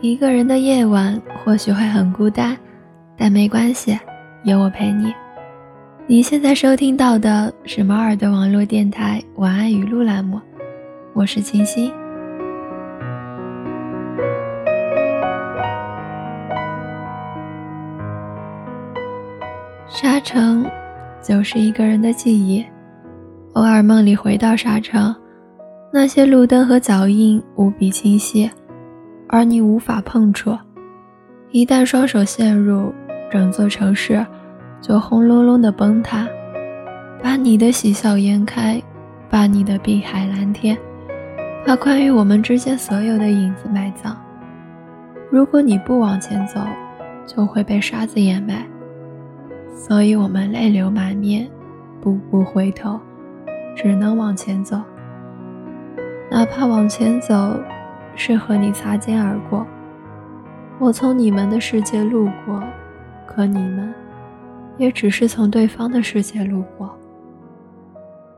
一个人的夜晚或许会很孤单，但没关系，有我陪你。你现在收听到的是猫耳的网络电台晚安语录栏目，我是清新。沙城，就是一个人的记忆。偶尔梦里回到沙城，那些路灯和脚印无比清晰，而你无法碰触。一旦双手陷入，整座城市就轰隆隆的崩塌，把你的喜笑颜开，把你的碧海蓝天，把关于我们之间所有的影子埋葬。如果你不往前走，就会被沙子掩埋。所以我们泪流满面，步步回头，只能往前走。哪怕往前走是和你擦肩而过，我从你们的世界路过，可你们也只是从对方的世界路过。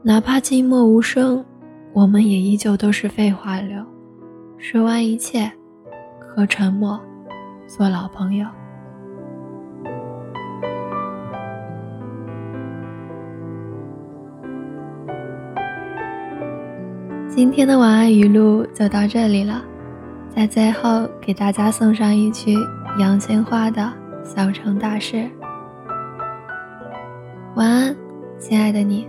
哪怕寂寞无声，我们也依旧都是废话流，说完一切，和沉默做老朋友。今天的晚安语录就到这里了，在最后给大家送上一曲杨千嬅的《小城大事》。晚安，亲爱的你。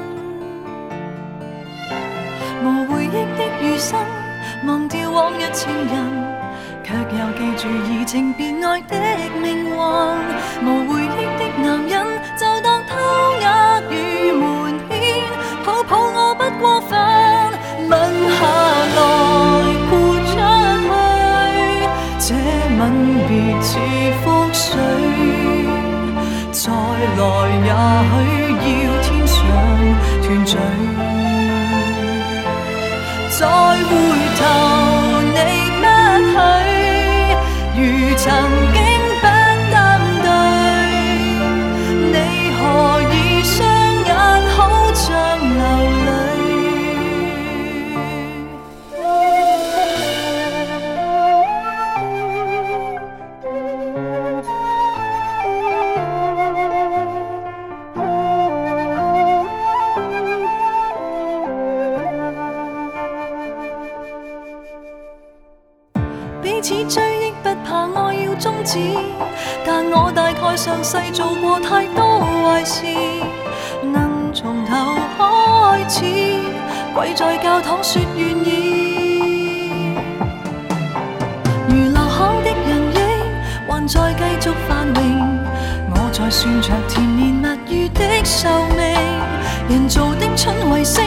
回忆的余生，忘掉往日情人，却又记住移情别爱的命运。似追忆不怕爱要终止，但我大概上世做过太多坏事，能从头开始，跪在教堂说愿意。如留下的人影还在继续繁荣，我在算着甜言蜜语的寿命，人造的蠢卫星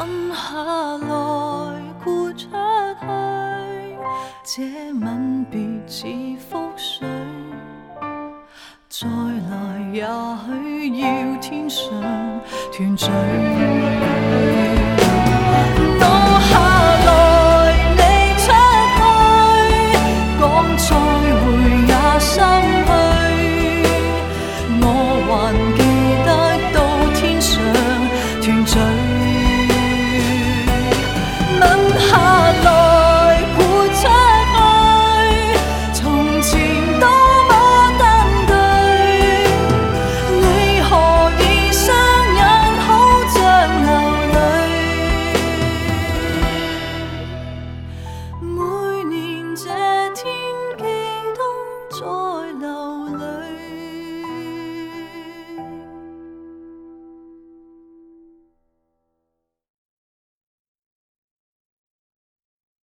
吻下来，豁出去这吻别似覆水，再来也许要天上团聚。